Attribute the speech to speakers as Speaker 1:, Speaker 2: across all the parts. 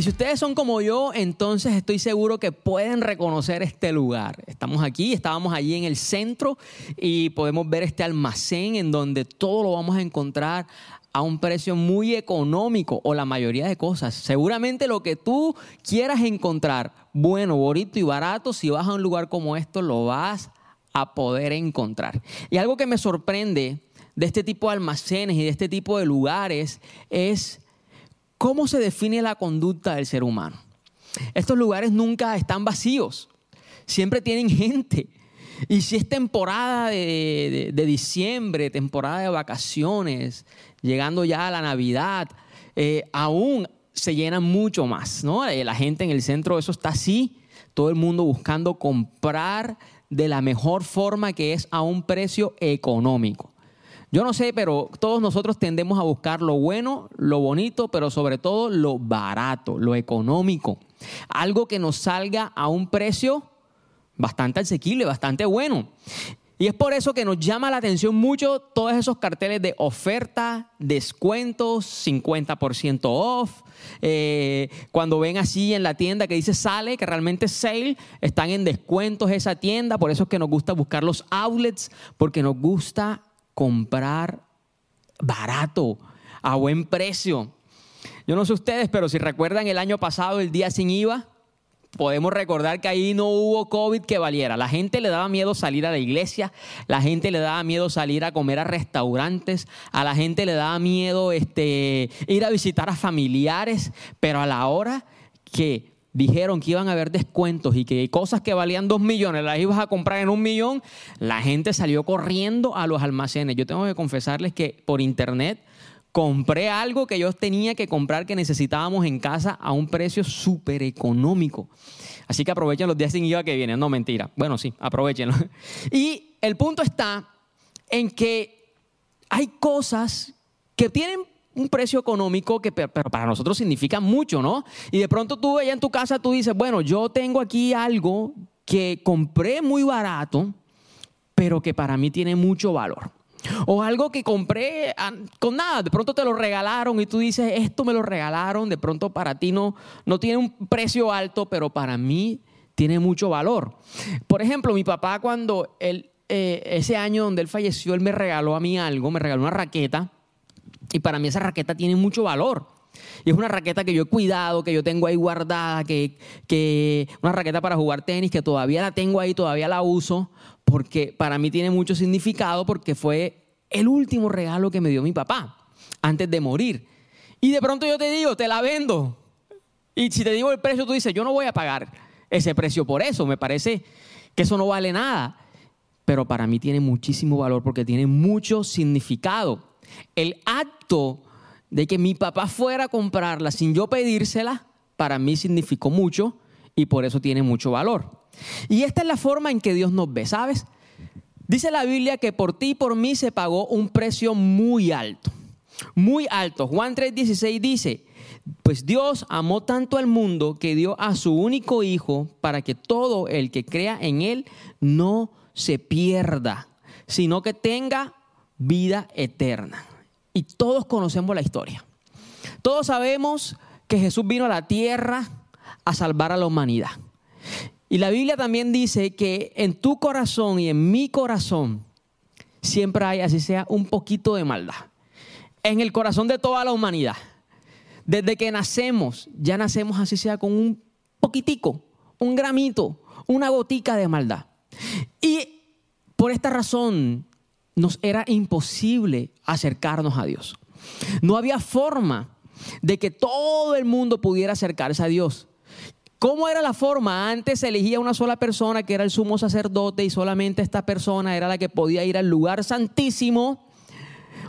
Speaker 1: Y si ustedes son como yo, entonces estoy seguro que pueden reconocer este lugar. Estamos aquí, estábamos allí en el centro y podemos ver este almacén en donde todo lo vamos a encontrar a un precio muy económico o la mayoría de cosas. Seguramente lo que tú quieras encontrar, bueno, bonito y barato, si vas a un lugar como esto, lo vas a poder encontrar. Y algo que me sorprende de este tipo de almacenes y de este tipo de lugares es cómo se define la conducta del ser humano. Estos lugares nunca están vacíos, siempre tienen gente. Y si es temporada de, diciembre, temporada de vacaciones, llegando ya a la Navidad, eh, aún se llenan mucho más, ¿no? Eh, la gente en el centro, eso está así, todo el mundo buscando comprar de la mejor forma que es a un precio económico. Yo no sé, pero todos nosotros tendemos a buscar lo bueno, lo bonito, pero sobre todo lo barato, lo económico. Algo que nos salga a un precio bastante asequible, bastante bueno. Y es por eso que nos llama la atención mucho todos esos carteles de oferta, descuentos, 50% off. Eh, cuando ven así en la tienda que dice sale, que realmente es sale, están en descuentos esa tienda. Por eso es que nos gusta buscar los outlets, porque nos gusta comprar barato, a buen precio. Yo no sé ustedes, pero si recuerdan el año pasado, el día sin IVA, podemos recordar que ahí no hubo COVID que valiera. La gente le daba miedo salir a la iglesia, la gente le daba miedo salir a comer a restaurantes, a la gente le daba miedo este, ir a visitar a familiares, pero a la hora que dijeron que iban a haber descuentos y que cosas que valían dos millones las ibas a comprar en un millón, la gente salió corriendo a los almacenes. Yo tengo que confesarles que por internet compré algo que yo tenía que comprar que necesitábamos en casa a un precio súper económico. Así que aprovechen los días sin IVA que vienen. No, mentira. Bueno, sí, aprovechenlo. Y el punto está en que hay cosas que tienen un precio económico que pero para nosotros significa mucho, ¿no? Y de pronto tú allá en tu casa tú dices, bueno, yo tengo aquí algo que compré muy barato, pero que para mí tiene mucho valor. O algo que compré con nada, de pronto te lo regalaron y tú dices, esto me lo regalaron, de pronto para ti no, no tiene un precio alto, pero para mí tiene mucho valor. Por ejemplo, mi papá cuando eh, ese año donde él falleció, él me regaló a mí algo, me regaló una raqueta y para mí esa raqueta tiene mucho valor. Y es una raqueta que yo he cuidado, que yo tengo ahí guardada, que, que una raqueta para jugar tenis, que todavía la tengo ahí, todavía la uso, porque para mí tiene mucho significado, porque fue el último regalo que me dio mi papá antes de morir. Y de pronto yo te digo, te la vendo. Y si te digo el precio, tú dices, yo no voy a pagar ese precio por eso. Me parece que eso no vale nada. Pero para mí tiene muchísimo valor porque tiene mucho significado. El acto de que mi papá fuera a comprarla sin yo pedírsela, para mí significó mucho y por eso tiene mucho valor. Y esta es la forma en que Dios nos ve, ¿sabes? Dice la Biblia que por ti y por mí se pagó un precio muy alto, muy alto. Juan 3:16 dice, pues Dios amó tanto al mundo que dio a su único Hijo para que todo el que crea en Él no se pierda, sino que tenga vida eterna. Y todos conocemos la historia. Todos sabemos que Jesús vino a la tierra a salvar a la humanidad. Y la Biblia también dice que en tu corazón y en mi corazón siempre hay, así sea, un poquito de maldad. En el corazón de toda la humanidad. Desde que nacemos, ya nacemos así sea con un poquitico, un gramito, una gotica de maldad. Y por esta razón nos era imposible acercarnos a Dios. No había forma de que todo el mundo pudiera acercarse a Dios. ¿Cómo era la forma? Antes se elegía una sola persona que era el sumo sacerdote y solamente esta persona era la que podía ir al lugar santísimo,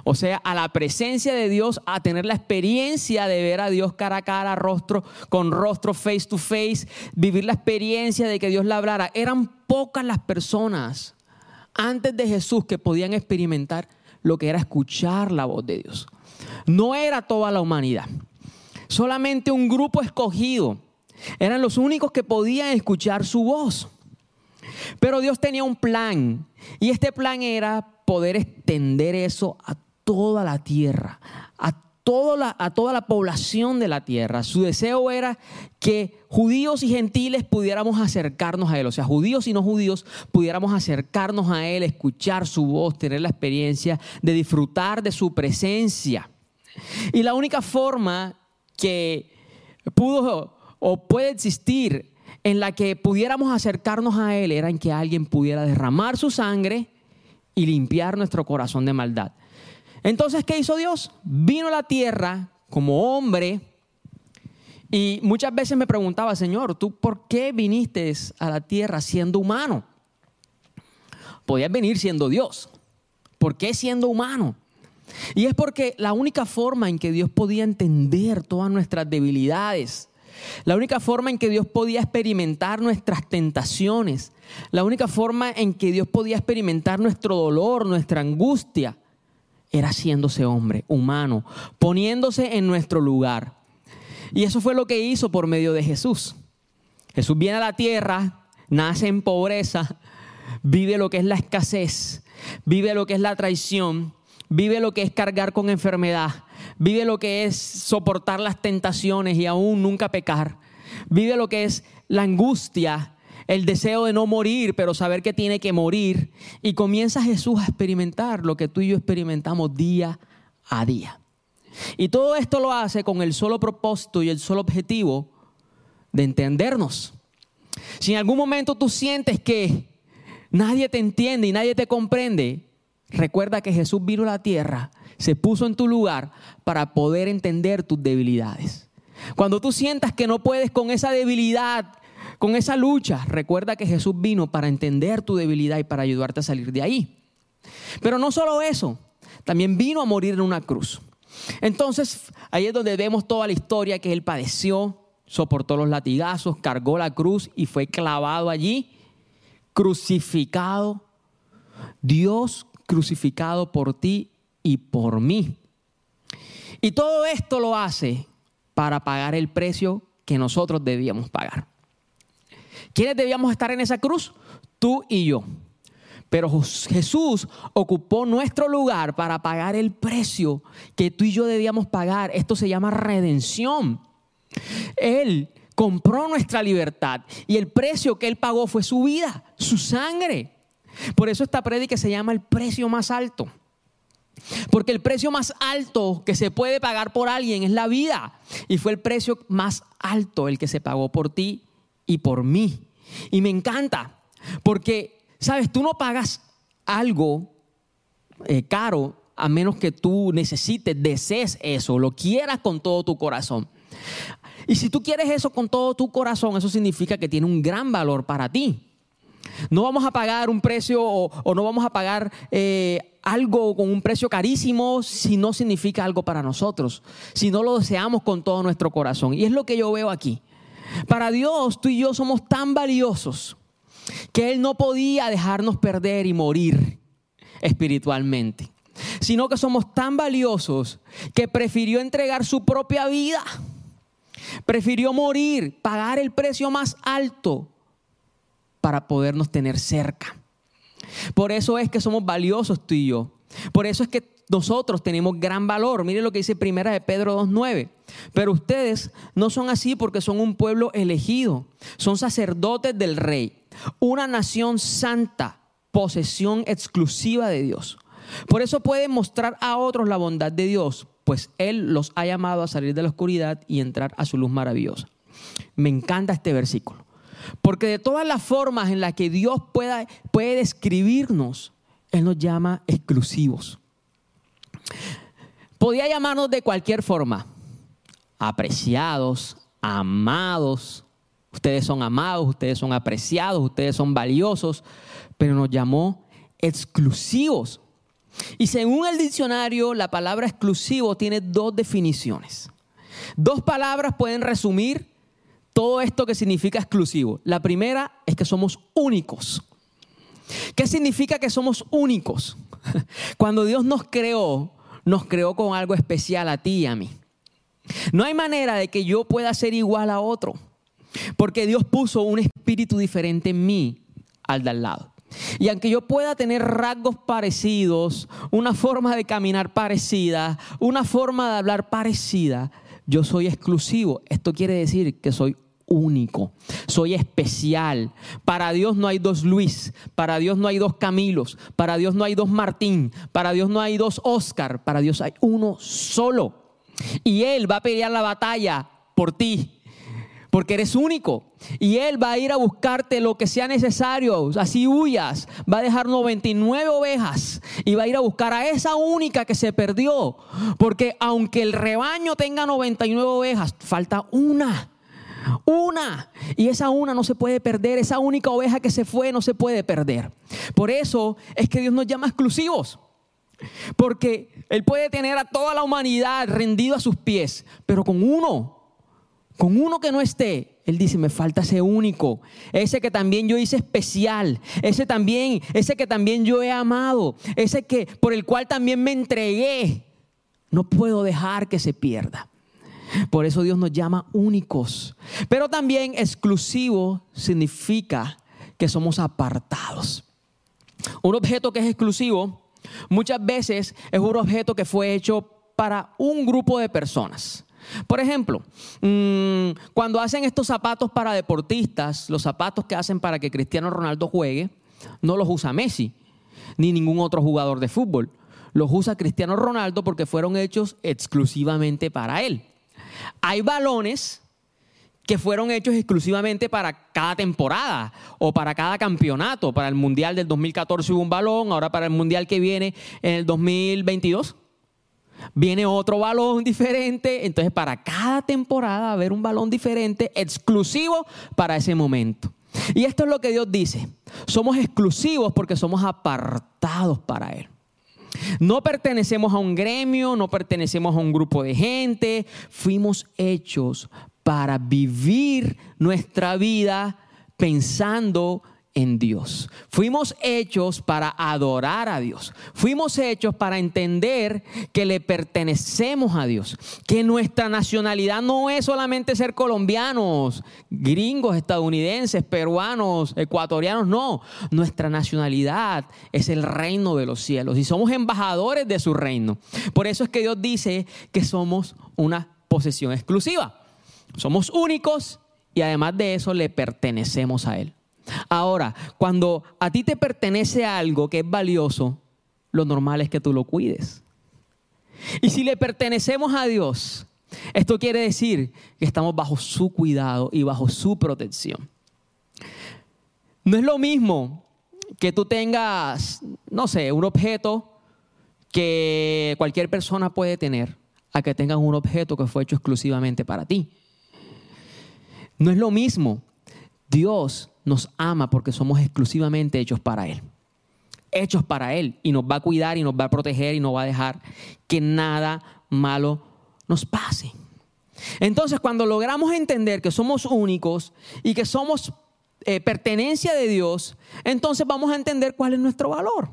Speaker 1: o sea, a la presencia de Dios, a tener la experiencia de ver a Dios cara a cara, rostro con rostro, face to face, vivir la experiencia de que Dios le hablara. Eran pocas las personas antes de Jesús que podían experimentar lo que era escuchar la voz de Dios. No era toda la humanidad, solamente un grupo escogido. Eran los únicos que podían escuchar su voz. Pero Dios tenía un plan y este plan era poder extender eso a toda la tierra, a toda a toda la población de la tierra. Su deseo era que judíos y gentiles pudiéramos acercarnos a Él, o sea, judíos y no judíos pudiéramos acercarnos a Él, escuchar su voz, tener la experiencia de disfrutar de su presencia. Y la única forma que pudo o puede existir en la que pudiéramos acercarnos a Él era en que alguien pudiera derramar su sangre y limpiar nuestro corazón de maldad. Entonces, ¿qué hizo Dios? Vino a la tierra como hombre y muchas veces me preguntaba, Señor, ¿tú por qué viniste a la tierra siendo humano? Podías venir siendo Dios. ¿Por qué siendo humano? Y es porque la única forma en que Dios podía entender todas nuestras debilidades, la única forma en que Dios podía experimentar nuestras tentaciones, la única forma en que Dios podía experimentar nuestro dolor, nuestra angustia, era haciéndose hombre, humano, poniéndose en nuestro lugar. Y eso fue lo que hizo por medio de Jesús. Jesús viene a la tierra, nace en pobreza, vive lo que es la escasez, vive lo que es la traición, vive lo que es cargar con enfermedad, vive lo que es soportar las tentaciones y aún nunca pecar, vive lo que es la angustia, el deseo de no morir, pero saber que tiene que morir. Y comienza Jesús a experimentar lo que tú y yo experimentamos día a día. Y todo esto lo hace con el solo propósito y el solo objetivo de entendernos. Si en algún momento tú sientes que nadie te entiende y nadie te comprende, recuerda que Jesús vino a la tierra, se puso en tu lugar para poder entender tus debilidades. Cuando tú sientas que no puedes con esa debilidad, con esa lucha, recuerda que Jesús vino para entender tu debilidad y para ayudarte a salir de ahí. Pero no solo eso, también vino a morir en una cruz. Entonces, ahí es donde vemos toda la historia que Él padeció, soportó los latigazos, cargó la cruz y fue clavado allí, crucificado. Dios crucificado por ti y por mí. Y todo esto lo hace para pagar el precio que nosotros debíamos pagar. ¿Quiénes debíamos estar en esa cruz? Tú y yo. Pero Jesús ocupó nuestro lugar para pagar el precio que tú y yo debíamos pagar. Esto se llama redención. Él compró nuestra libertad y el precio que Él pagó fue su vida, su sangre. Por eso esta prédica se llama el precio más alto. Porque el precio más alto que se puede pagar por alguien es la vida. Y fue el precio más alto el que se pagó por ti y por mí. Y me encanta, porque Sabes, tú no pagas algo eh, caro a menos que tú necesites, desees eso, lo quieras con todo tu corazón. Y si tú quieres eso con todo tu corazón, eso significa que tiene un gran valor para ti. No vamos a pagar un precio o, no vamos a pagar eh, algo con un precio carísimo si no significa algo para nosotros, si no lo deseamos con todo nuestro corazón. Y es lo que yo veo aquí. Para Dios, tú y yo somos tan valiosos que Él no podía dejarnos perder y morir espiritualmente, sino que somos tan valiosos que prefirió entregar su propia vida, prefirió morir, pagar el precio más alto para podernos tener cerca. Por eso es que somos valiosos tú y yo. Por eso es que nosotros tenemos gran valor. Mire lo que dice primera de Pedro 2.9. Pero ustedes no son así porque son un pueblo elegido. Son sacerdotes del rey una nación santa, posesión exclusiva de Dios. Por eso pueden mostrar a otros la bondad de Dios, pues Él los ha llamado a salir de la oscuridad y entrar a su luz maravillosa. Me encanta este versículo, porque de todas las formas en las que Dios pueda, puede describirnos, Él nos llama exclusivos. Podía llamarnos de cualquier forma, apreciados, amados, Ustedes son amados, ustedes son apreciados, ustedes son valiosos, pero nos llamó exclusivos. Y según el diccionario, la palabra exclusivo tiene dos definiciones. Dos palabras pueden resumir todo esto que significa exclusivo. La primera es que somos únicos. ¿Qué significa que somos únicos? Cuando Dios nos creó, nos creó con algo especial a ti y a mí. No hay manera de que yo pueda ser igual a otro. Porque Dios puso un espíritu diferente en mí al de al lado. Y aunque yo pueda tener rasgos parecidos, una forma de caminar parecida, una forma de hablar parecida, yo soy exclusivo. Esto quiere decir que soy único, soy especial. Para Dios no hay dos Luis, para Dios no hay dos Camilos, para Dios no hay dos Martín, para Dios no hay dos Oscar, para Dios hay uno solo. Y Él va a pelear la batalla por ti porque eres único. Y Él va a ir a buscarte lo que sea necesario, así huyas. Va a dejar 99 ovejas y va a ir a buscar a esa única que se perdió. Porque aunque el rebaño tenga 99 ovejas, falta una. Una. Y esa una no se puede perder. Esa única oveja que se fue no se puede perder. Por eso es que Dios nos llama exclusivos. Porque Él puede tener a toda la humanidad rendido a sus pies, pero con uno con uno que no esté, Él dice, me falta ese único, ese que también yo hice especial, ese también, ese que también yo he amado, ese que por el cual también me entregué. No puedo dejar que se pierda. Por eso Dios nos llama únicos. Pero también exclusivo significa que somos apartados. Un objeto que es exclusivo muchas veces es un objeto que fue hecho para un grupo de personas. Por ejemplo, mm, cuando hacen estos zapatos para deportistas, los zapatos que hacen para que Cristiano Ronaldo juegue, no los usa Messi ni ningún otro jugador de fútbol. Los usa Cristiano Ronaldo porque fueron hechos exclusivamente para él. Hay balones que fueron hechos exclusivamente para cada temporada o para cada campeonato. Para el Mundial del 2014 hubo un balón, ahora para el Mundial que viene en el 2022 viene otro balón diferente. Entonces, para cada temporada va a haber un balón diferente, exclusivo para ese momento. Y esto es lo que Dios dice. Somos exclusivos porque somos apartados para Él. No pertenecemos a un gremio, no pertenecemos a un grupo de gente. Fuimos hechos para vivir nuestra vida pensando en Dios. Fuimos hechos para adorar a Dios. Fuimos hechos para entender que le pertenecemos a Dios. Que nuestra nacionalidad no es solamente ser colombianos, gringos, estadounidenses, peruanos, ecuatorianos. No, nuestra nacionalidad es el reino de los cielos y somos embajadores de su reino. Por eso es que Dios dice que somos una posesión exclusiva. Somos únicos y además de eso le pertenecemos a Él. Ahora, cuando a ti te pertenece algo que es valioso, lo normal es que tú lo cuides. Y si le pertenecemos a Dios, esto quiere decir que estamos bajo su cuidado y bajo su protección. No es lo mismo que tú tengas, no sé, un objeto que cualquier persona puede tener, a que tengas un objeto que fue hecho exclusivamente para ti. No es lo mismo. Dios nos ama porque somos exclusivamente hechos para Él. Hechos para Él. Y nos va a cuidar y nos va a proteger y no va a dejar que nada malo nos pase. Entonces, cuando logramos entender que somos únicos y que somos eh, pertenencia de Dios, entonces vamos a entender cuál es nuestro valor.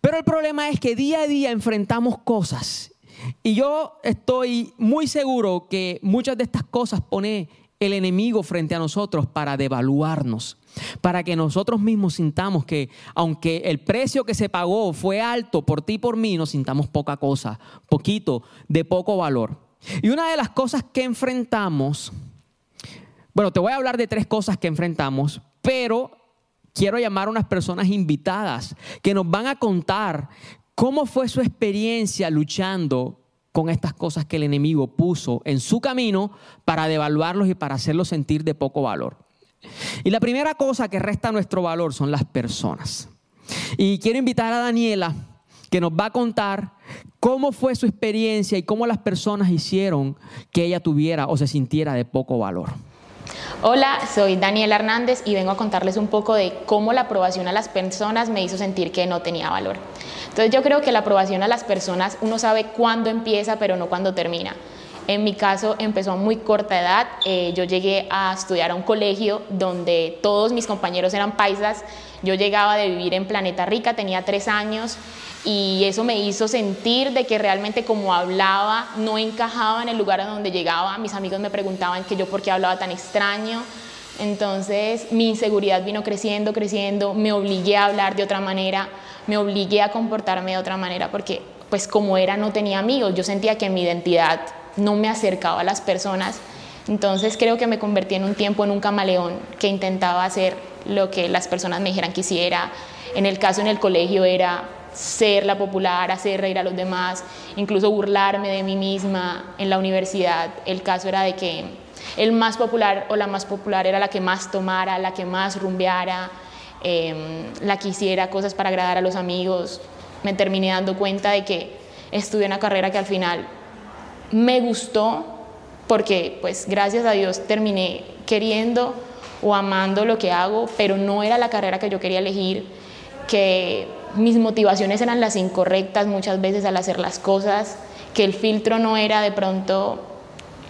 Speaker 1: Pero el problema es que día a día enfrentamos cosas y yo estoy muy seguro que muchas de estas cosas pone el enemigo frente a nosotros para devaluarnos, para que nosotros mismos sintamos que aunque el precio que se pagó fue alto por ti y por mí, nos sintamos poca cosa, poquito, de poco valor. Y una de las cosas que enfrentamos, bueno, te voy a hablar de tres cosas que enfrentamos, pero quiero llamar a unas personas invitadas que nos van a contar cómo fue su experiencia luchando con estas cosas que el enemigo puso en su camino para devaluarlos y para hacerlos sentir de poco valor. Y la primera cosa que resta nuestro valor son las personas. Y quiero invitar a Daniela que nos va a contar cómo fue su experiencia y cómo las personas hicieron que ella tuviera o se sintiera de poco valor.
Speaker 2: Hola, soy Daniela Hernández y vengo a contarles un poco de cómo la aprobación a las personas me hizo sentir que no tenía valor. Entonces yo creo que la aprobación a las personas uno sabe cuándo empieza, pero no cuándo termina. En mi caso empezó a muy corta edad. Eh, yo llegué a estudiar a un colegio donde todos mis compañeros eran paisas. Yo llegaba de vivir en Planeta Rica, tenía tres años y eso me hizo sentir de que realmente como hablaba no encajaba en el lugar a donde llegaba. Mis amigos me preguntaban que yo por qué hablaba tan extraño Entonces mi inseguridad vino creciendo, creciendo, me obligué a hablar de otra manera, me obligué a comportarme de otra manera porque pues como era no tenía amigos, yo sentía que mi identidad no me acercaba a las personas. Entonces creo que me convertí en un tiempo en un camaleón que intentaba hacer lo que las personas me dijeran que hiciera. En el caso en el colegio era ser la popular, hacer reír a los demás, incluso burlarme de mí misma. En la universidad el caso era de que el más popular o la más popular era la que más tomara, la que más rumbeara, em, la que hiciera cosas para agradar a los amigos. Me terminé dando cuenta de que estudié una carrera que al final me gustó porque pues gracias a Dios terminé queriendo o amando lo que hago, pero no era la carrera que yo quería elegir, que mis motivaciones eran las incorrectas muchas veces al hacer las cosas, que el filtro no era de pronto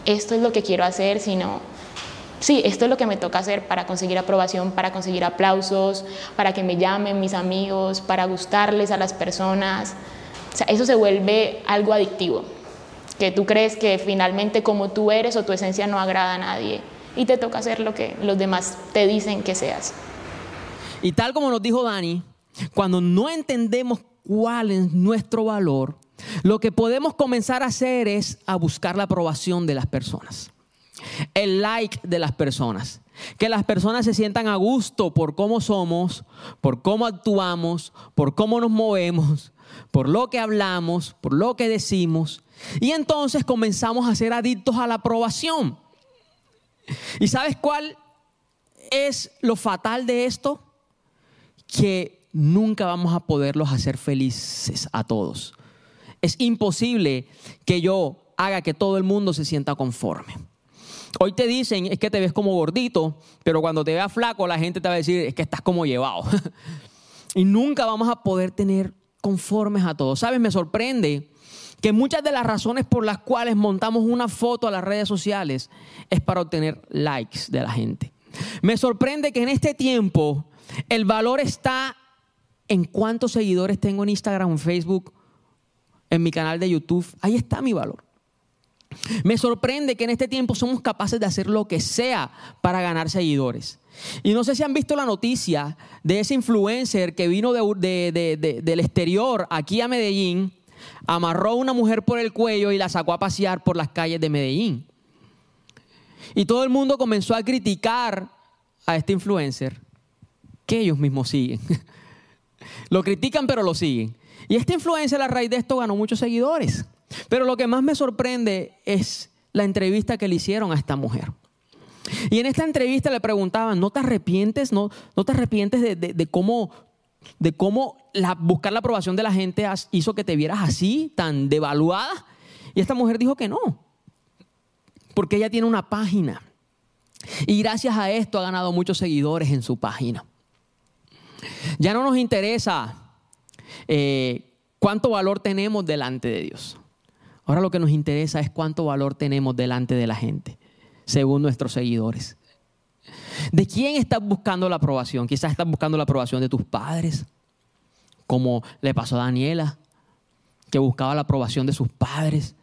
Speaker 2: esto es lo que quiero hacer, sino, sí, esto es lo que me toca hacer para conseguir aprobación, para conseguir aplausos, para que me llamen mis amigos, para gustarles a las personas. O sea, eso se vuelve algo adictivo, que tú crees que finalmente como tú eres o tu esencia no agrada a nadie y te toca hacer lo que los demás te dicen que seas.
Speaker 1: Y tal como nos dijo Dani, cuando no entendemos cuál es nuestro valor, lo que podemos comenzar a hacer es a buscar la aprobación de las personas, el like de las personas, que las personas se sientan a gusto por cómo somos, por cómo actuamos, por cómo nos movemos, por lo que hablamos, por lo que decimos. Y entonces comenzamos a ser adictos a la aprobación. ¿Y sabes cuál es lo fatal de esto? Que nunca vamos a poderlos hacer felices a todos es imposible que yo haga que todo el mundo se sienta conforme. Hoy te dicen, es que te ves como gordito, pero cuando te veas flaco la gente te va a decir, es que estás como llevado. y nunca vamos a poder tener conformes a todos. ¿Sabes? Me sorprende que muchas de las razones por las cuales montamos una foto a las redes sociales es para obtener likes de la gente. Me sorprende que en este tiempo el valor está en cuántos seguidores tengo en Instagram, Facebook en mi canal de YouTube. Ahí está mi valor. Me sorprende que en este tiempo somos capaces de hacer lo que sea para ganar seguidores. Y no sé si han visto la noticia de ese influencer que vino del exterior aquí a Medellín, amarró a una mujer por el cuello y la sacó a pasear por las calles de Medellín. Y todo el mundo comenzó a criticar a este influencer que ellos mismos siguen. lo critican pero lo siguen. Y esta influencia, a raíz de esto, ganó muchos seguidores. Pero lo que más me sorprende es la entrevista que le hicieron a esta mujer. Y en esta entrevista le preguntaban, ¿no te arrepientes? ¿No, te arrepientes de cómo buscar la aprobación de la gente hizo que te vieras así, tan devaluada? Y esta mujer dijo que no, porque ella tiene una página. Y gracias a esto ha ganado muchos seguidores en su página. Ya no nos interesa eh, cuánto valor tenemos delante de Dios. Ahora lo que nos interesa es cuánto valor tenemos delante de la gente, según nuestros seguidores. ¿De quién estás buscando la aprobación? Quizás estás buscando la aprobación de tus padres, como le pasó a Daniela, que buscaba la aprobación de sus padres.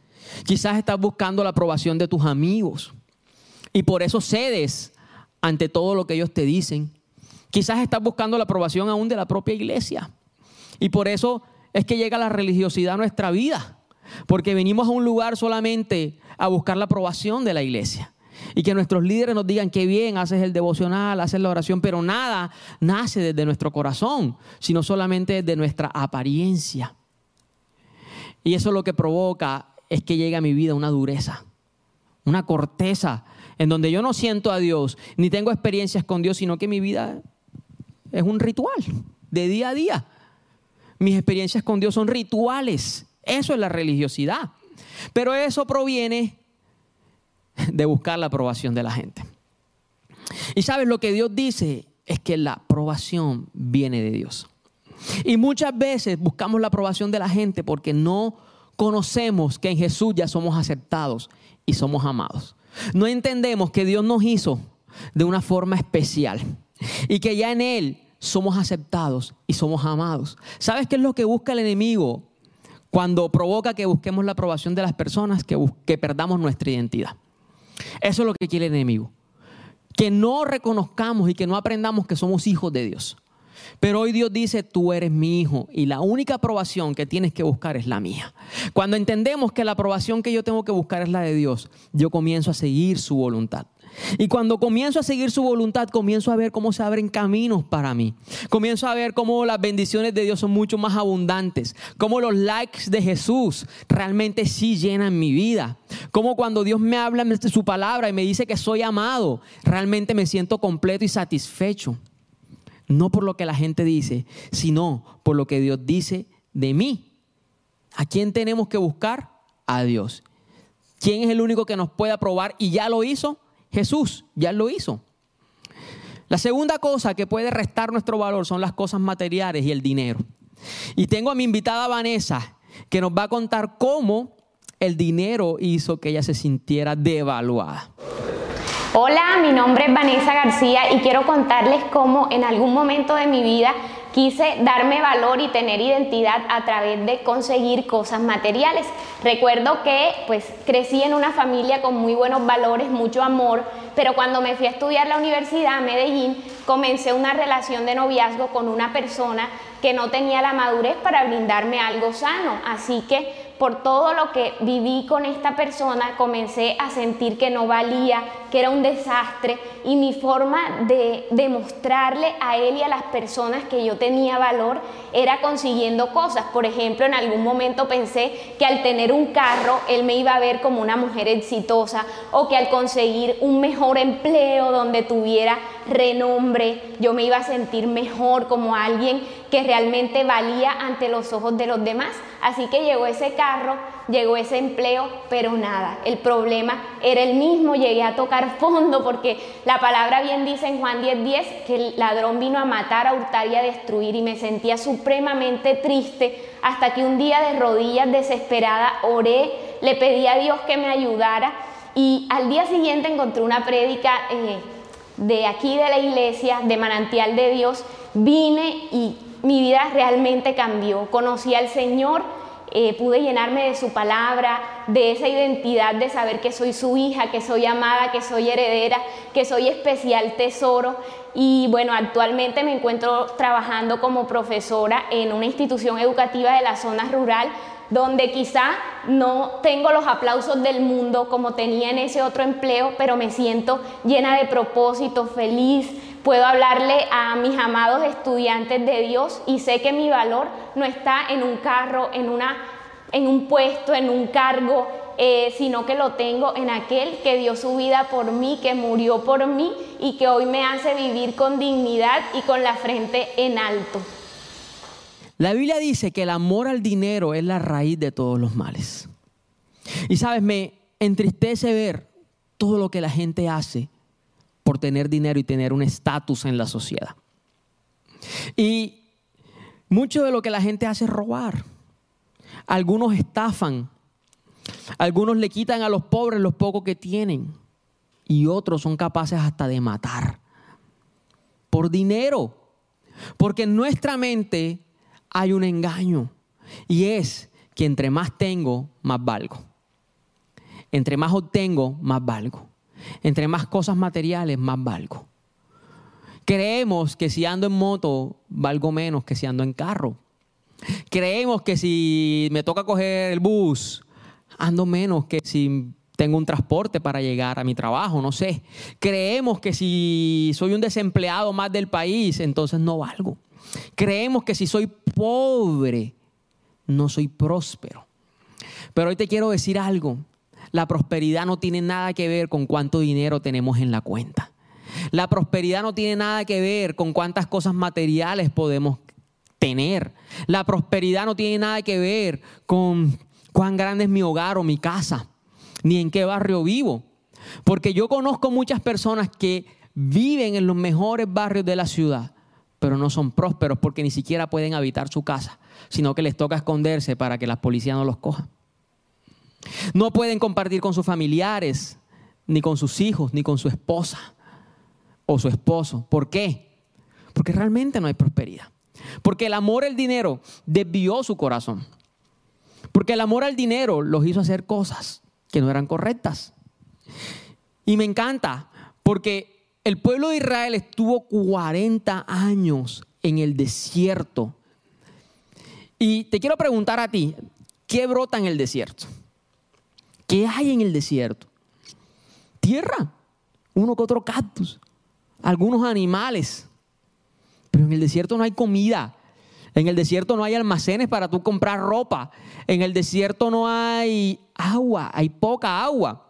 Speaker 1: Quizás estás buscando la aprobación de tus amigos y por eso cedes ante todo lo que ellos te dicen. Quizás estás buscando la aprobación aún de la propia iglesia. Y por eso es que llega la religiosidad a nuestra vida, porque venimos a un lugar solamente a buscar la aprobación de la iglesia. Y que nuestros líderes nos digan que bien, haces el devocional, haces la oración, pero nada nace desde nuestro corazón, sino solamente desde nuestra apariencia. Y eso lo que provoca es que llegue a mi vida una dureza, una corteza, en donde yo no siento a Dios, ni tengo experiencias con Dios, sino que mi vida es un ritual de día a día. Mis experiencias con Dios son rituales. Eso es la religiosidad. Pero eso proviene de buscar la aprobación de la gente. Y sabes, lo que Dios dice es que la aprobación viene de Dios. Y muchas veces buscamos la aprobación de la gente porque no conocemos que en Jesús ya somos aceptados y somos amados. No entendemos que Dios nos hizo de una forma especial y que ya en Él somos aceptados y somos amados. ¿Sabes qué es lo que busca el enemigo cuando provoca que busquemos la aprobación de las personas, que, que perdamos nuestra identidad? Eso es lo que quiere el enemigo. que no reconozcamos y que no aprendamos que somos hijos de Dios. Pero hoy Dios dice, tú eres mi hijo y la única aprobación que tienes que buscar es la mía. Cuando entendemos que la aprobación que yo tengo que buscar es la de Dios, yo comienzo a seguir su voluntad. Y cuando comienzo a seguir su voluntad, comienzo a ver cómo se abren caminos para mí. Comienzo a ver cómo las bendiciones de Dios son mucho más abundantes. Cómo los likes de Jesús realmente sí llenan mi vida. Cómo cuando Dios me habla de su palabra y me dice que soy amado, realmente me siento completo y satisfecho. No por lo que la gente dice, sino por lo que Dios dice de mí. ¿A quién tenemos que buscar? A Dios. ¿Quién es el único que nos puede aprobar y ya lo hizo? Jesús, ya lo hizo. La segunda cosa que puede restar nuestro valor son las cosas materiales y el dinero. Y tengo a mi invitada Vanessa que nos va a contar cómo el dinero hizo que ella se sintiera devaluada.
Speaker 3: Hola, mi nombre es Vanessa García y quiero contarles cómo en algún momento de mi vida quise darme valor y tener identidad a través de conseguir cosas materiales. Recuerdo que pues crecí en una familia con muy buenos valores, mucho amor, pero cuando me fui a estudiar la universidad a Medellín, comencé una relación de noviazgo con una persona que no tenía la madurez para brindarme algo sano, así que por todo lo que viví con esta persona, comencé a sentir que no valía, que era un desastre y mi forma de demostrarle a él y a las personas que yo tenía valor era consiguiendo cosas. Por ejemplo, en algún momento pensé que al tener un carro él me iba a ver como una mujer exitosa o que al conseguir un mejor empleo donde tuviera renombre, yo me iba a sentir mejor como alguien que realmente valía ante los ojos de los demás. Así que llegó ese carro, llegó ese empleo, pero nada, el problema era el mismo, llegué a tocar fondo porque la palabra bien dice en Juan 10:10 que el ladrón vino a matar, a hurtar y a destruir y me sentía supremamente triste hasta que un día de rodillas desesperada oré, le pedí a Dios que me ayudara y al día siguiente encontré una prédica eh, de aquí de la iglesia, de manantial de Dios, vine y mi vida realmente cambió. Conocí al Señor, eh, pude llenarme de su palabra, de esa identidad de saber que soy su hija, que soy amada, que soy heredera, que soy especial tesoro. Y bueno, actualmente me encuentro trabajando como profesora en una institución educativa de la zona rural donde quizá no tengo los aplausos del mundo como tenía en ese otro empleo, pero me siento llena de propósito, feliz, Puedo hablarle a mis amados estudiantes de Dios y sé que mi valor no está en un carro, en, una, en un puesto, en un cargo, eh, sino que lo tengo en aquel que dio su vida por mí, que murió por mí y que hoy me hace vivir con dignidad y con la frente en alto.
Speaker 1: La Biblia dice que el amor al dinero es la raíz de todos los males. Y sabes, me entristece ver todo lo que la gente hace por tener dinero y tener un estatus en la sociedad. Y mucho de lo que la gente hace es robar. Algunos estafan, algunos le quitan a los pobres los pocos que tienen y otros son capaces hasta de matar por dinero. Porque en nuestra mente hay un engaño y es que entre más tengo, más valgo. Entre más obtengo, más valgo. Entre más cosas materiales, más valgo. Creemos que si ando en moto, valgo menos que si ando en carro. Creemos que si me toca coger el bus, ando menos que si tengo un transporte para llegar a mi trabajo, no sé. Creemos que si soy un desempleado más del país, entonces no valgo. Creemos que si soy pobre, no soy próspero. Pero hoy te quiero decir algo. La prosperidad no tiene nada que ver con cuánto dinero tenemos en la cuenta. La prosperidad no tiene nada que ver con cuántas cosas materiales podemos tener. La prosperidad no tiene nada que ver con cuán grande es mi hogar o mi casa, ni en qué barrio vivo. Porque yo conozco muchas personas que viven en los mejores barrios de la ciudad, pero no son prósperos porque ni siquiera pueden habitar su casa, sino que les toca esconderse para que la policía no los coja. No pueden compartir con sus familiares, ni con sus hijos, ni con su esposa o su esposo. ¿Por qué? Porque realmente no hay prosperidad. Porque el amor al dinero desvió su corazón. Porque el amor al dinero los hizo hacer cosas que no eran correctas. Y me encanta porque el pueblo de Israel estuvo 40 años en el desierto. Y te quiero preguntar a ti, ¿qué brota en el desierto? ¿Qué hay en el desierto? Tierra, uno que otro cactus, algunos animales. Pero en el desierto no hay comida. En el desierto no hay almacenes para tú comprar ropa. En el desierto no hay agua, hay poca agua.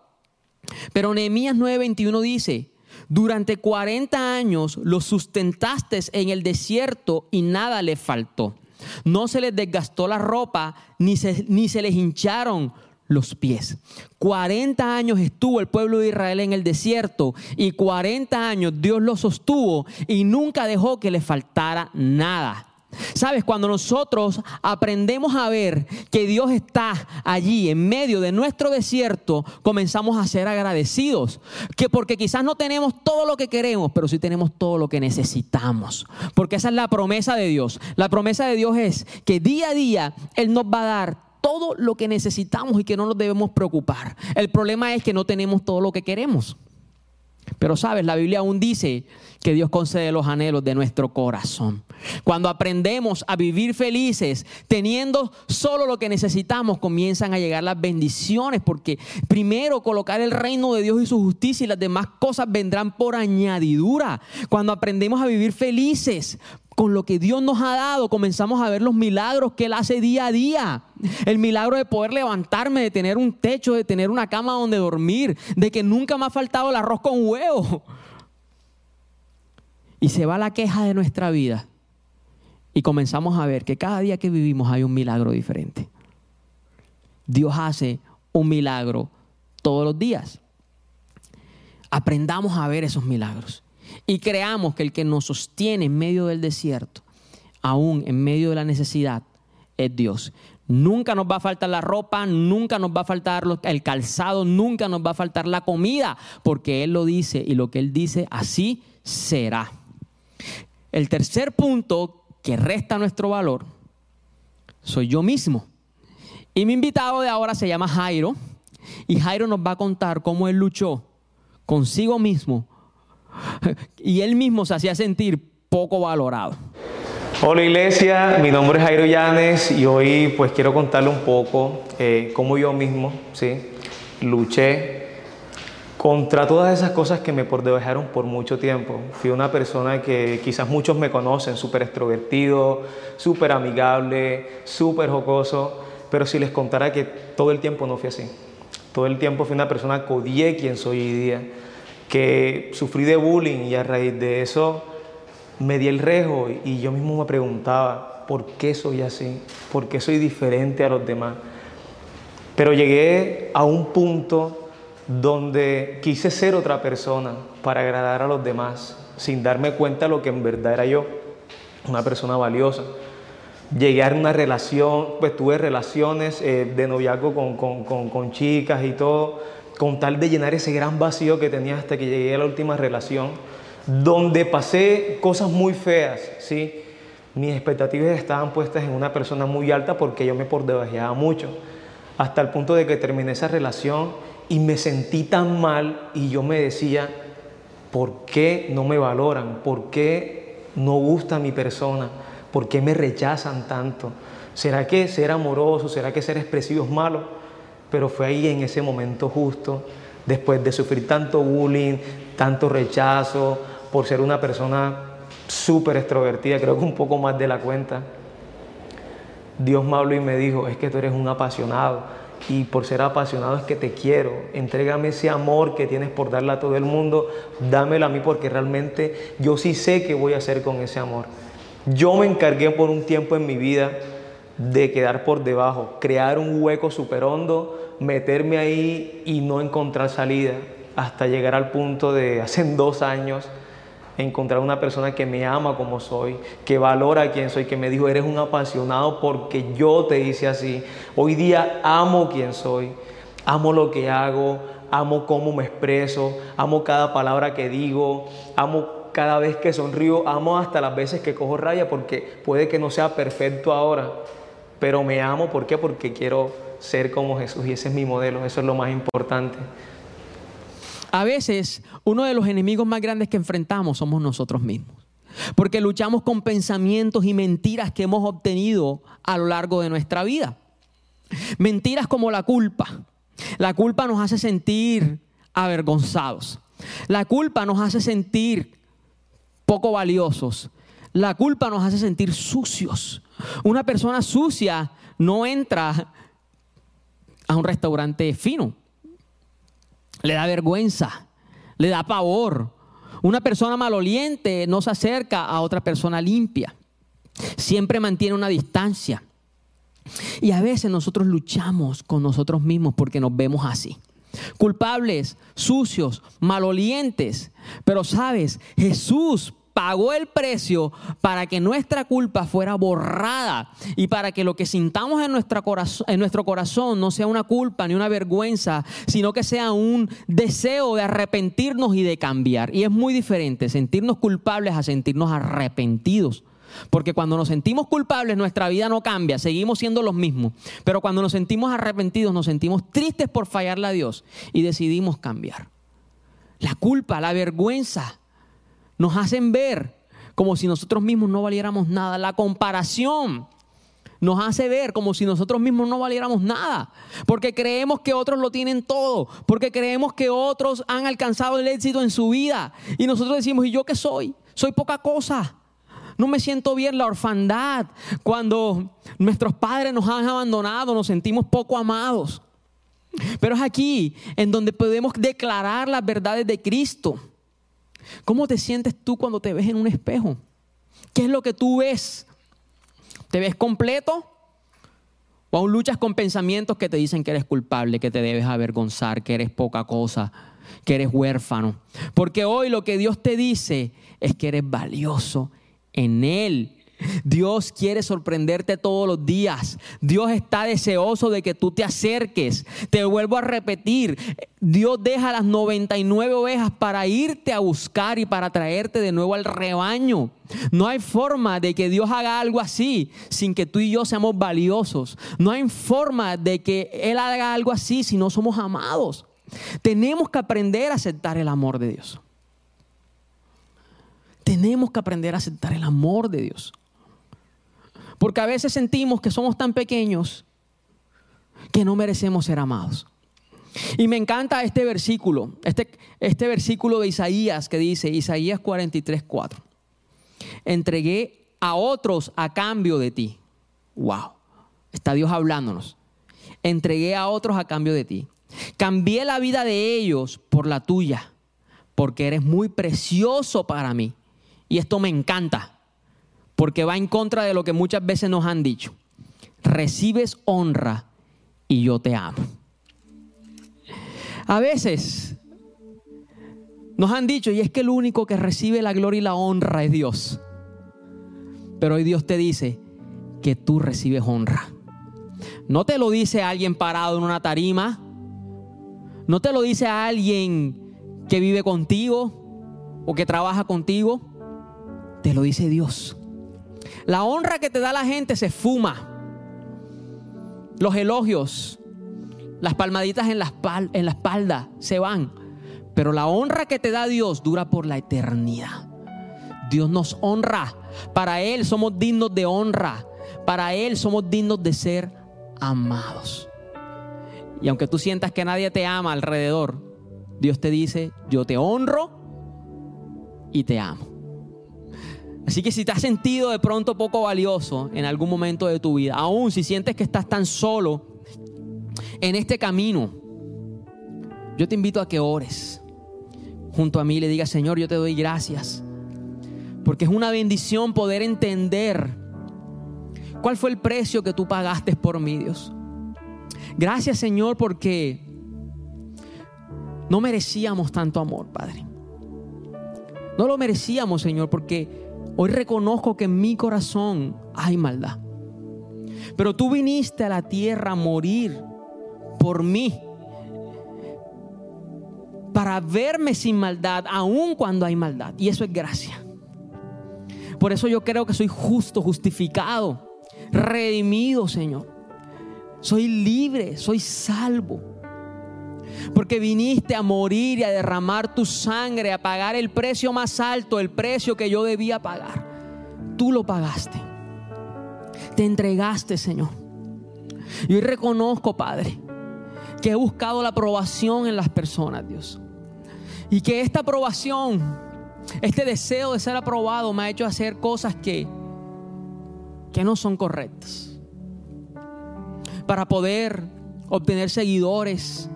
Speaker 1: Pero Nehemías 9:21 dice, durante 40 años los sustentaste en el desierto y nada les faltó. No se les desgastó la ropa ni se, ni se les hincharon los pies. 40 años estuvo el pueblo de Israel en el desierto y 40 años Dios los sostuvo y nunca dejó que les faltara nada. Sabes, cuando nosotros aprendemos a ver que Dios está allí en medio de nuestro desierto, comenzamos a ser agradecidos. Que porque quizás no tenemos todo lo que queremos, pero sí tenemos todo lo que necesitamos. Porque esa es la promesa de Dios. La promesa de Dios es que día a día Él nos va a dar todo lo que necesitamos y que no nos debemos preocupar. El problema es que no tenemos todo lo que queremos. Pero sabes, la Biblia aún dice que Dios concede los anhelos de nuestro corazón. Cuando aprendemos a vivir felices, teniendo solo lo que necesitamos, comienzan a llegar las bendiciones, porque primero colocar el reino de Dios y su justicia y las demás cosas vendrán por añadidura. Cuando aprendemos a vivir felices, con lo que Dios nos ha dado, comenzamos a ver los milagros que Él hace día a día. El milagro de poder levantarme, de tener un techo, de tener una cama donde dormir, de que nunca me ha faltado el arroz con huevo. Y se va la queja de nuestra vida. Y comenzamos a ver que cada día que vivimos hay un milagro diferente. Dios hace un milagro todos los días. Aprendamos a ver esos milagros y creamos que el que nos sostiene en medio del desierto, aún en medio de la necesidad, es Dios. Nunca nos va a faltar la ropa, nunca nos va a faltar el calzado, nunca nos va a faltar la comida, porque Él lo dice y lo que Él dice así será. El tercer punto que resta nuestro valor soy yo mismo. Y mi invitado de ahora se llama Jairo y Jairo nos va a contar cómo él luchó consigo mismo y él mismo se hacía sentir poco valorado.
Speaker 4: Hola iglesia, mi nombre es Jairo Llanes y hoy pues quiero contarle un poco eh, cómo yo mismo ¿sí? luché contra todas esas cosas que me dejaron por mucho tiempo. Fui una persona que quizás muchos me conocen, súper extrovertido, súper amigable, súper jocoso, pero si les contara que todo el tiempo no fui así. Todo el tiempo fui una persona que odié quien soy hoy día que sufrí de bullying y a raíz de eso me di el rejo y yo mismo me preguntaba, ¿por qué soy así? ¿Por qué soy diferente a los demás? Pero llegué a un punto donde quise ser otra persona para agradar a los demás, sin darme cuenta de lo que en verdad era yo, una persona valiosa. Llegué a una relación, pues tuve relaciones eh, de noviazgo con, con, con chicas y todo, con tal de llenar ese gran vacío que tenía hasta que llegué a la última relación, donde pasé cosas muy feas, ¿sí? Mis expectativas estaban puestas en una persona muy alta porque yo me por debajeaba mucho, hasta el punto de que terminé esa relación y me sentí tan mal y yo me decía, ¿por qué no me valoran? ¿Por qué no gusta mi persona? ¿Por qué me rechazan tanto? ¿Será que ser amoroso, será que ser expresivo es malo? Pero fue ahí en ese momento justo, después de sufrir tanto bullying, tanto rechazo, por ser una persona súper extrovertida, creo que un poco más de la cuenta. Dios me habló y me dijo, es que tú eres un apasionado y por ser apasionado es que te quiero. Entrégame ese amor que tienes por darle a todo el mundo, dámelo a mí porque realmente yo sí sé qué voy a hacer con ese amor. Yo me encargué por un tiempo en mi vida de quedar por debajo, crear un hueco súper hondo, meterme ahí y no encontrar salida, hasta llegar al punto de, hace dos años, encontrar una persona que me ama como soy, que valora quién soy, que me dijo, eres un apasionado porque yo te hice así. Hoy día amo quién soy, amo lo que hago, amo cómo me expreso, amo cada palabra que digo, amo cada vez que sonrío, amo hasta las veces que cojo raya porque puede que no sea perfecto ahora, pero me amo, ¿por qué? Porque quiero ser como Jesús y ese es mi modelo, eso es lo más importante.
Speaker 1: A veces uno de los enemigos más grandes que enfrentamos somos nosotros mismos. Porque luchamos con pensamientos y mentiras que hemos obtenido a lo largo de nuestra vida. Mentiras como la culpa. La culpa nos hace sentir avergonzados. La culpa nos hace sentir poco valiosos. La culpa nos hace sentir sucios. Una persona sucia no entra a un restaurante fino. Le da vergüenza, le da pavor. Una persona maloliente no se acerca a otra persona limpia. Siempre mantiene una distancia. Y a veces nosotros luchamos con nosotros mismos porque nos vemos así. Culpables, sucios, malolientes. Pero sabes, Jesús pagó el precio para que nuestra culpa fuera borrada y para que lo que sintamos en, nuestro corazón no sea una culpa ni una vergüenza, sino que sea un deseo de arrepentirnos y de cambiar. Y es muy diferente sentirnos culpables a sentirnos arrepentidos. Porque cuando nos sentimos culpables, nuestra vida no cambia, seguimos siendo los mismos. Pero cuando nos sentimos arrepentidos, nos sentimos tristes por fallarle a Dios y decidimos cambiar. La culpa, la vergüenza, nos hacen ver como si nosotros mismos no valiéramos nada. La comparación nos hace ver como si nosotros mismos no valiéramos nada. Porque creemos que otros lo tienen todo. Porque creemos que otros han alcanzado el éxito en su vida. Y nosotros decimos, ¿y yo qué soy? Soy poca cosa. No me siento bien la orfandad. Cuando nuestros padres nos han abandonado, nos sentimos poco amados. Pero es aquí en donde podemos declarar las verdades de Cristo. ¿Cómo te sientes tú cuando te ves en un espejo? ¿Qué es lo que tú ves? ¿Te ves completo? ¿O aún luchas con pensamientos que te dicen que eres culpable, que te debes avergonzar, que eres poca cosa, que eres huérfano? Porque hoy lo que Dios te dice es que eres valioso en Él Dios quiere sorprenderte todos los días. Dios está deseoso de que tú te acerques. Te vuelvo a repetir, Dios deja las 99 ovejas para irte a buscar y para traerte de nuevo al rebaño. No hay forma de que Dios haga algo así sin que tú y yo seamos valiosos. No hay forma de que Él haga algo así si no somos amados. Tenemos que aprender a aceptar el amor de Dios. Tenemos que aprender a aceptar el amor de Dios. Porque a veces sentimos que somos tan pequeños que no merecemos ser amados. Y me encanta este versículo, este, este versículo de Isaías que dice, Isaías 43, 4. Entregué a otros a cambio de ti. Wow, está Dios hablándonos. Entregué a otros a cambio de ti. Cambié la vida de ellos por la tuya, porque eres muy precioso para mí. Y esto me encanta porque va en contra de lo que muchas veces nos han dicho. Recibes honra y yo te amo. A veces nos han dicho, y es que el único que recibe la gloria y la honra es Dios. Pero hoy Dios te dice que tú recibes honra. No te lo dice alguien parado en una tarima. No te lo dice alguien que vive contigo o que trabaja contigo. Te lo dice Dios. La honra que te da la gente se fuma. Los elogios, las palmaditas en la, espalda se van. Pero la honra que te da Dios dura por la eternidad. Dios nos honra. Para Él somos dignos de honra. Para Él somos dignos de ser amados. Y aunque tú sientas que nadie te ama alrededor, Dios te dice, yo te honro y te amo. Así que si te has sentido de pronto poco valioso en algún momento de tu vida, aún si sientes que estás tan solo en este camino, yo te invito a que ores junto a mí y le digas, Señor, yo te doy gracias. Porque es una bendición poder entender cuál fue el precio que tú pagaste por mí, Dios. Gracias, Señor, porque no merecíamos tanto amor, Padre. No lo merecíamos, Señor, porque Hoy reconozco que en mi corazón hay maldad. Pero tú viniste a la tierra a morir por mí. Para verme sin maldad, aun cuando hay maldad. Y eso es gracia. Por eso yo creo que soy justo, justificado, redimido, Señor. Soy libre, soy salvo. Porque viniste a morir y a derramar tu sangre, a pagar el precio más alto, el precio que yo debía pagar. Tú lo pagaste. Te entregaste, Señor. Y hoy reconozco, Padre, que he buscado la aprobación en las personas, Dios. Y que esta aprobación, este deseo de ser aprobado me ha hecho hacer cosas que, que no son correctas. Para poder obtener seguidores,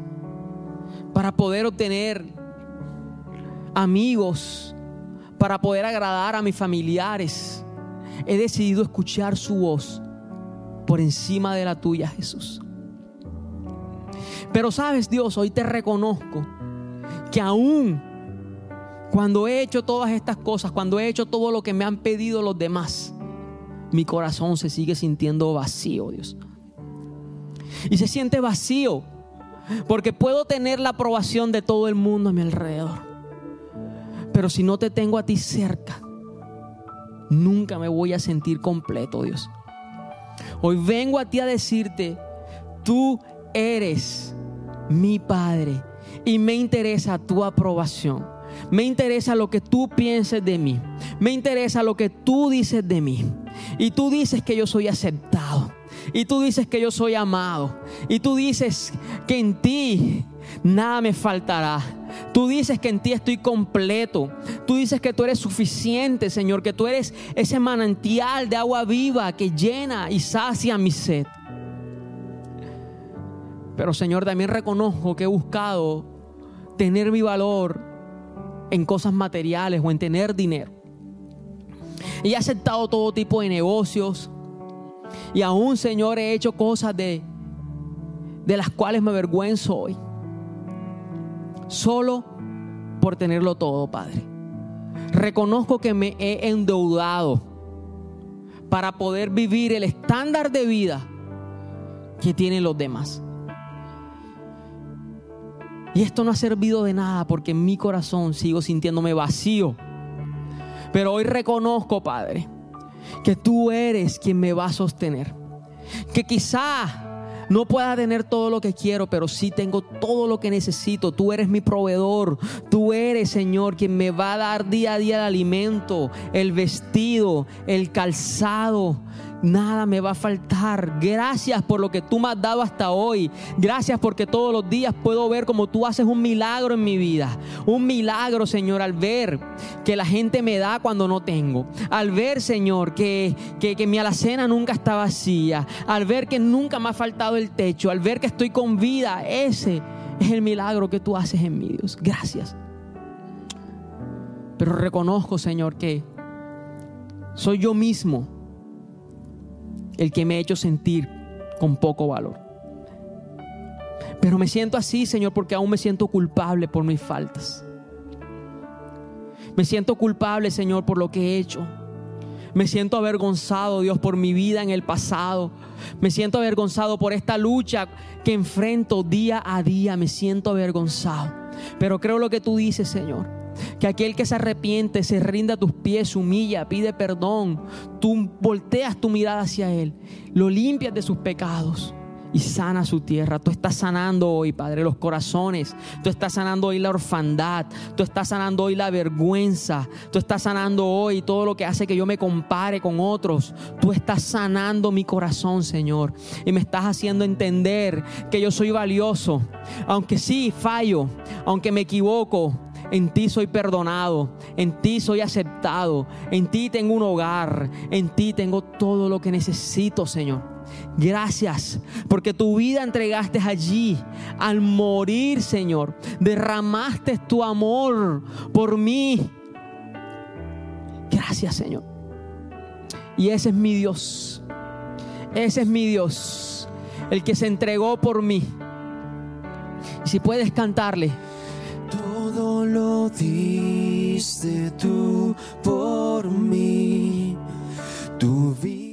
Speaker 1: para poder obtener amigos, para poder agradar a mis familiares. He decidido escuchar su voz por encima de la tuya, Jesús. Pero sabes, Dios, hoy te reconozco que aún cuando he hecho todas estas cosas, cuando he hecho todo lo que me han pedido los demás, mi corazón se sigue sintiendo vacío, Dios. Y se siente vacío porque puedo tener la aprobación de todo el mundo a mi alrededor. Pero si no te tengo a ti cerca, nunca me voy a sentir completo, Dios. Hoy vengo a ti a decirte, tú eres mi Padre y me interesa tu aprobación. Me interesa lo que tú pienses de mí. Me interesa lo que tú dices de mí. Y tú dices que yo soy aceptado. Y tú dices que yo soy amado. Y tú dices que en ti nada me faltará. Tú dices que en ti estoy completo. Tú dices que tú eres suficiente, Señor, que tú eres ese manantial de agua viva que llena y sacia mi sed. Pero Señor, también reconozco que he buscado tener mi valor en cosas materiales o en tener dinero. Y he aceptado todo tipo de negocios, y aún, Señor, he hecho cosas de, de las cuales me avergüenzo hoy. Solo por tenerlo todo, Padre. Reconozco que me he endeudado para poder vivir el estándar de vida que tienen los demás. Y esto no ha servido de nada porque en mi corazón sigo sintiéndome vacío. Pero hoy reconozco, Padre, que tú eres quien me va a sostener. Que quizá no pueda tener todo lo que quiero, pero sí tengo todo lo que necesito. Tú eres mi proveedor. Tú eres, Señor, quien me va a dar día a día el alimento, el vestido, el calzado, nada me va a faltar. Gracias por lo que tú me has dado hasta hoy. Gracias porque todos los días puedo ver como tú haces un milagro en mi vida. Un milagro, Señor, al ver que la gente me da cuando no tengo. Al ver, Señor, que, que, que mi alacena nunca está vacía. Al ver que nunca me ha faltado el techo. Al ver que estoy con vida. Ese es el milagro que tú haces en mi Dios. Gracias. Pero reconozco, Señor, que soy yo mismo el que me ha hecho sentir con poco valor. Pero me siento así, Señor, porque aún me siento culpable por mis faltas. Me siento culpable, Señor, por lo que he hecho. Me siento avergonzado, Dios, por mi vida en el pasado. Me siento avergonzado por esta lucha que enfrento día a día. Me siento avergonzado. Pero creo lo que tú dices, Señor que aquel que se arrepiente, se rinda a tus pies, humilla, pide perdón, tú volteas tu mirada hacia Él, lo limpias de sus pecados y sana su tierra. Tú estás sanando hoy, Padre, los corazones. Tú estás sanando hoy la orfandad. Tú estás sanando hoy la vergüenza. Tú estás sanando hoy todo lo que hace que yo me compare con otros. Tú estás sanando mi corazón, Señor. Y me estás haciendo entender que yo soy valioso. Aunque sí fallo, aunque me equivoco, en ti soy perdonado, en ti soy aceptado, en ti tengo un hogar, en ti tengo todo lo que necesito, Señor. Gracias porque tu vida entregaste allí al morir, Señor. Derramaste tu amor por mí. Gracias, Señor. Y ese es mi Dios. Ese es mi Dios. El que se entregó por mí. Y si puedes cantarle
Speaker 5: todo lo diste tú por mí, tu vida.